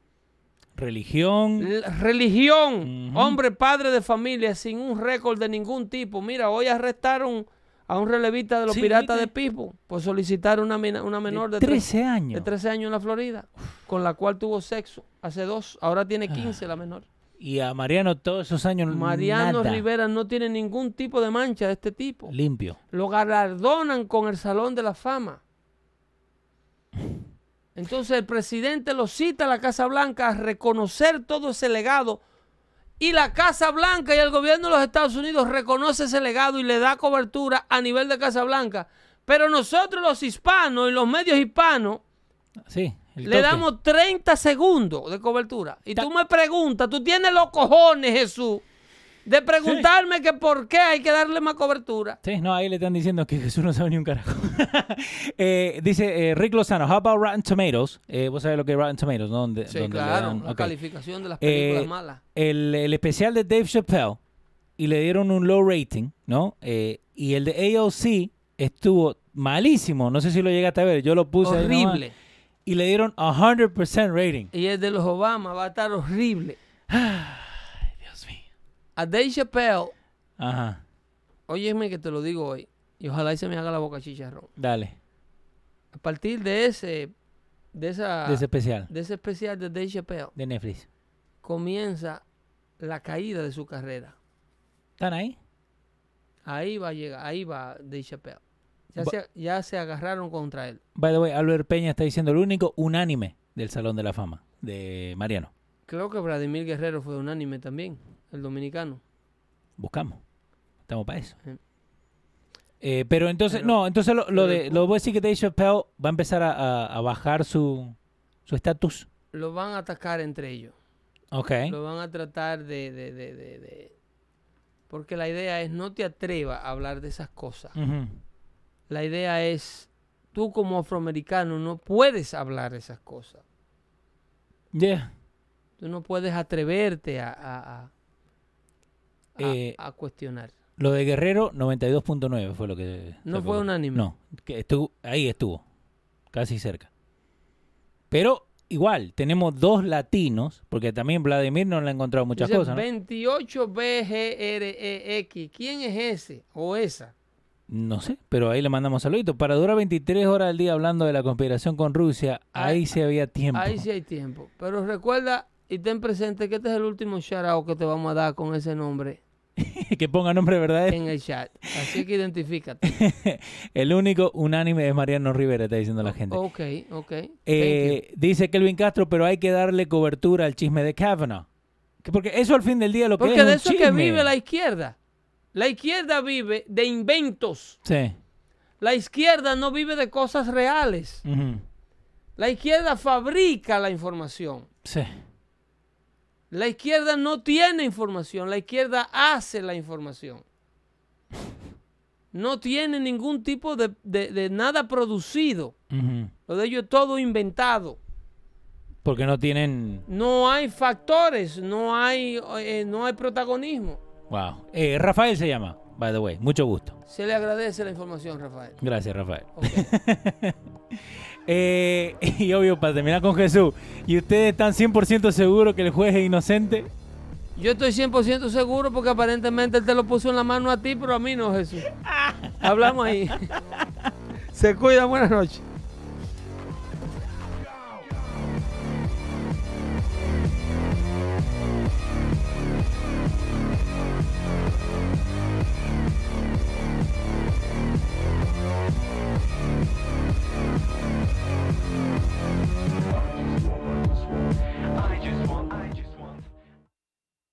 Religión. L- religión, hombre, padre de familia, sin un récord de ningún tipo. Mira, hoy arrestaron a un relevista de los Sí, piratas de Pittsburgh por solicitar una, una menor de, de tres- 13 años. de 13 años en la Florida, con la cual tuvo sexo hace dos. Ahora tiene Ah. 15 la menor. Y a Mariano todos esos años Mariano nada. Rivera no tiene ningún tipo de mancha de este tipo. Limpio. Lo galardonan con el Salón de la Fama. Entonces el presidente lo cita a la Casa Blanca a reconocer todo ese legado. Y la Casa Blanca y el gobierno de los Estados Unidos reconoce ese legado y le da cobertura a nivel de Casa Blanca. Pero nosotros los hispanos y los medios hispanos Sí. le toque. damos 30 segundos de cobertura. Y Ta- tú me preguntas, tú tienes los cojones, Jesús, de preguntarme que por qué hay que darle más cobertura. Sí, no, ahí le están diciendo que Jesús no sabe ni un carajo. Eh, dice eh, Rick Lozano, how about Rotten Tomatoes? Eh, Vos sabés lo que es Rotten Tomatoes, ¿no? Donde, Sí, donde claro, dan- la calificación de las películas malas. el, el especial de Dave Chappelle y le dieron un low rating, ¿no? Y el de AOC estuvo malísimo. No sé si lo llegaste a ver. Yo lo puse ahí. Horrible. Y le dieron 100% rating. Y el de los Obama va a estar horrible. A Dave Chappelle, Ajá. óyeme que te lo digo hoy, y ojalá y se me haga la boca chicharrón. Dale. A partir de ese, de esa, De ese especial. de ese especial de Dave Chappelle, De Netflix. comienza la caída de su carrera. ¿Están ahí? Ahí va a llegar, ahí va Dave Chappelle. Ya, Ba- se, ya se agarraron contra él. By the way, Albert Peña está diciendo el único unánime del Salón de la Fama de Mariano. Creo que Vladimir Guerrero fue unánime también, el dominicano. Buscamos. Estamos para eso. Sí. Eh, pero entonces, Pero- no, entonces lo, de, lo voy a decir que Dave Chappelle va a empezar a, a- a bajar su su estatus. Lo van a atacar entre ellos. Ok. Lo van a tratar de, de, de, de- Porque la idea es no te atrevas a hablar de esas cosas. La idea es, tú como afroamericano no puedes hablar de esas cosas. Yeah. Tú no puedes atreverte a, a, a- a- Eh, a cuestionar. Lo de Guerrero, 92.9 fue lo que... No fue unánime. No, que estuvo, ahí estuvo, casi cerca. Pero igual, tenemos dos latinos, porque también Vladimir no le ha encontrado muchas Dice cosas. ¿no? 28BGREX. ¿Quién es ese o esa? No sé, pero ahí le mandamos saluditos. Para durar 23 horas al día hablando de la conspiración con Rusia, ahí Ahí- sí había tiempo. Ahí sí hay tiempo. Pero recuerda y ten presente que este es el último shout out que te vamos a dar con ese nombre que ponga nombre verdadero. en el chat. Así que identifícate. El único unánime es Mariano Rivera, está diciendo la gente. Ok, ok. Eh, dice Kelvin Castro, pero hay que darle cobertura al chisme de Kavanaugh. Que Porque eso al fin del día lo que Porque es de un eso es que vive la izquierda. La izquierda vive de inventos. Sí. La izquierda no vive de cosas reales. La izquierda fabrica la información. Sí. La izquierda no tiene información, la izquierda hace la información. No tiene ningún tipo de, de- de nada producido. Lo de ellos es todo inventado. Porque no tienen... No hay factores, no hay, eh, no hay protagonismo. Wow. Eh, Rafael se llama, by the way. Mucho gusto. Se le agradece la información, Rafael. Gracias, Rafael. Eh, y obvio, para terminar con Jesús, ¿y ustedes están 100% seguros que el juez es inocente? Yo estoy 100% seguro porque aparentemente él te lo puso en la mano a ti, pero a mí no, Jesús. Hablamos ahí. Se cuida, buenas noches.